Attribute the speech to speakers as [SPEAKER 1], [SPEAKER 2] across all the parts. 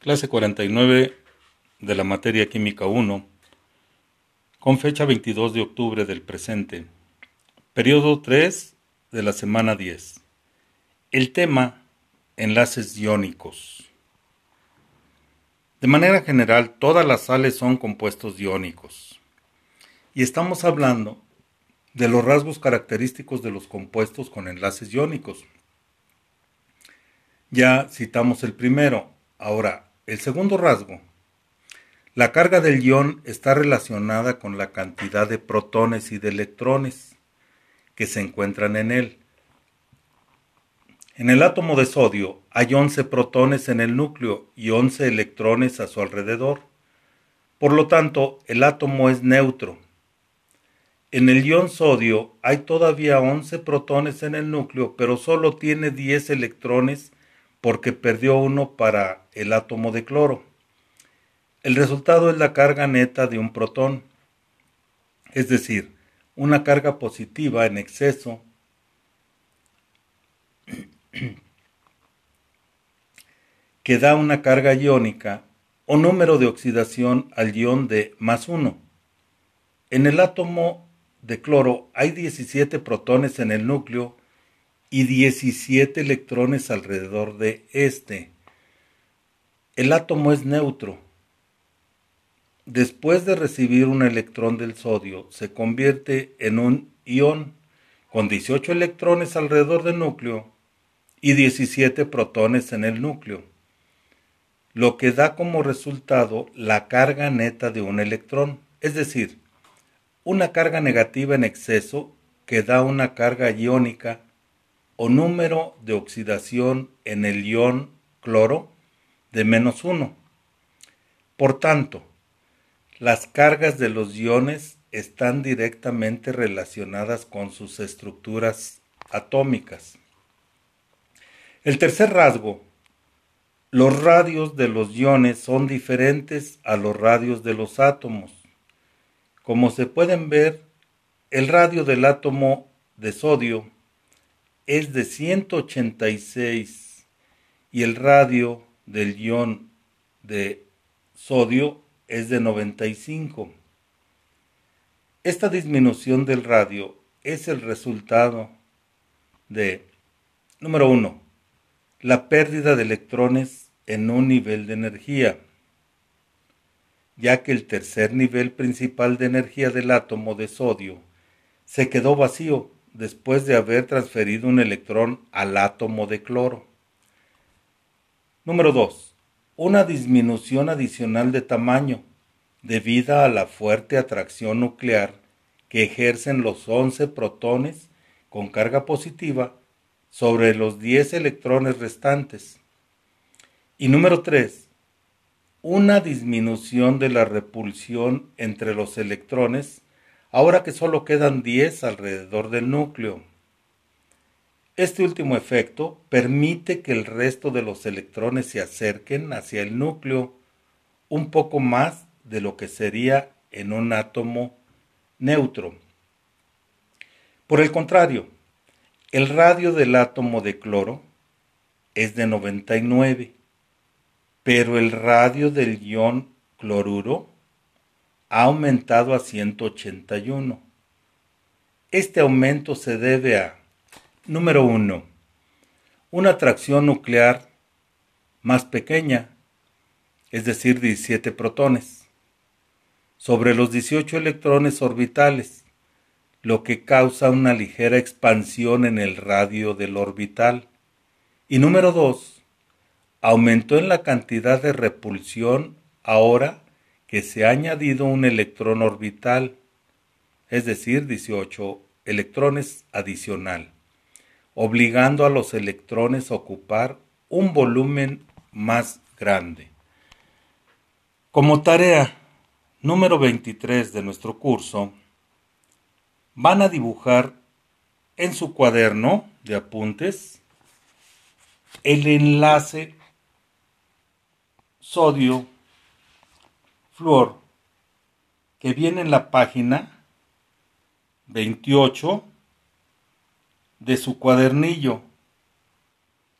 [SPEAKER 1] clase 49 de la materia química 1, con fecha 22 de octubre del presente, periodo 3 de la semana 10. El tema, enlaces iónicos. De manera general, todas las sales son compuestos iónicos. Y estamos hablando de los rasgos característicos de los compuestos con enlaces iónicos. Ya citamos el primero. Ahora, el segundo rasgo. La carga del ion está relacionada con la cantidad de protones y de electrones que se encuentran en él. En el átomo de sodio hay 11 protones en el núcleo y 11 electrones a su alrededor. Por lo tanto, el átomo es neutro. En el ion sodio hay todavía 11 protones en el núcleo, pero solo tiene 10 electrones porque perdió uno para el átomo de cloro. El resultado es la carga neta de un protón, es decir, una carga positiva en exceso que da una carga iónica o número de oxidación al ion de más 1. En el átomo de cloro hay 17 protones en el núcleo y 17 electrones alrededor de este. El átomo es neutro. Después de recibir un electrón del sodio, se convierte en un ion con 18 electrones alrededor del núcleo y 17 protones en el núcleo, lo que da como resultado la carga neta de un electrón, es decir, una carga negativa en exceso que da una carga iónica o número de oxidación en el ion cloro de menos 1. Por tanto, las cargas de los iones están directamente relacionadas con sus estructuras atómicas. El tercer rasgo, los radios de los iones son diferentes a los radios de los átomos. Como se pueden ver, el radio del átomo de sodio es de 186 y el radio del ion de sodio es de 95. Esta disminución del radio es el resultado de, número 1, la pérdida de electrones en un nivel de energía, ya que el tercer nivel principal de energía del átomo de sodio se quedó vacío después de haber transferido un electrón al átomo de cloro. Número 2. Una disminución adicional de tamaño debida a la fuerte atracción nuclear que ejercen los 11 protones con carga positiva sobre los 10 electrones restantes. Y número 3. Una disminución de la repulsión entre los electrones ahora que solo quedan 10 alrededor del núcleo. Este último efecto permite que el resto de los electrones se acerquen hacia el núcleo un poco más de lo que sería en un átomo neutro. Por el contrario, el radio del átomo de cloro es de 99, pero el radio del ion cloruro ha aumentado a 181. Este aumento se debe a, número 1, una atracción nuclear más pequeña, es decir, 17 protones, sobre los 18 electrones orbitales, lo que causa una ligera expansión en el radio del orbital. Y número 2, aumentó en la cantidad de repulsión ahora que se ha añadido un electrón orbital, es decir, 18 electrones adicional, obligando a los electrones a ocupar un volumen más grande. Como tarea número 23 de nuestro curso, van a dibujar en su cuaderno de apuntes el enlace sodio flor que viene en la página 28 de su cuadernillo.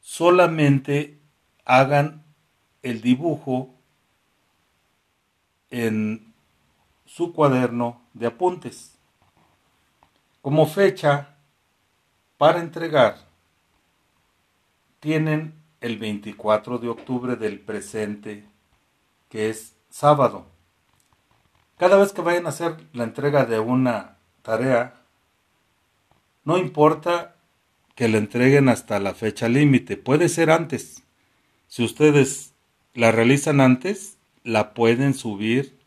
[SPEAKER 1] Solamente hagan el dibujo en su cuaderno de apuntes. Como fecha para entregar, tienen el 24 de octubre del presente, que es sábado. Cada vez que vayan a hacer la entrega de una tarea, no importa que la entreguen hasta la fecha límite, puede ser antes. Si ustedes la realizan antes, la pueden subir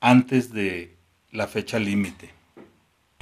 [SPEAKER 1] antes de la fecha límite.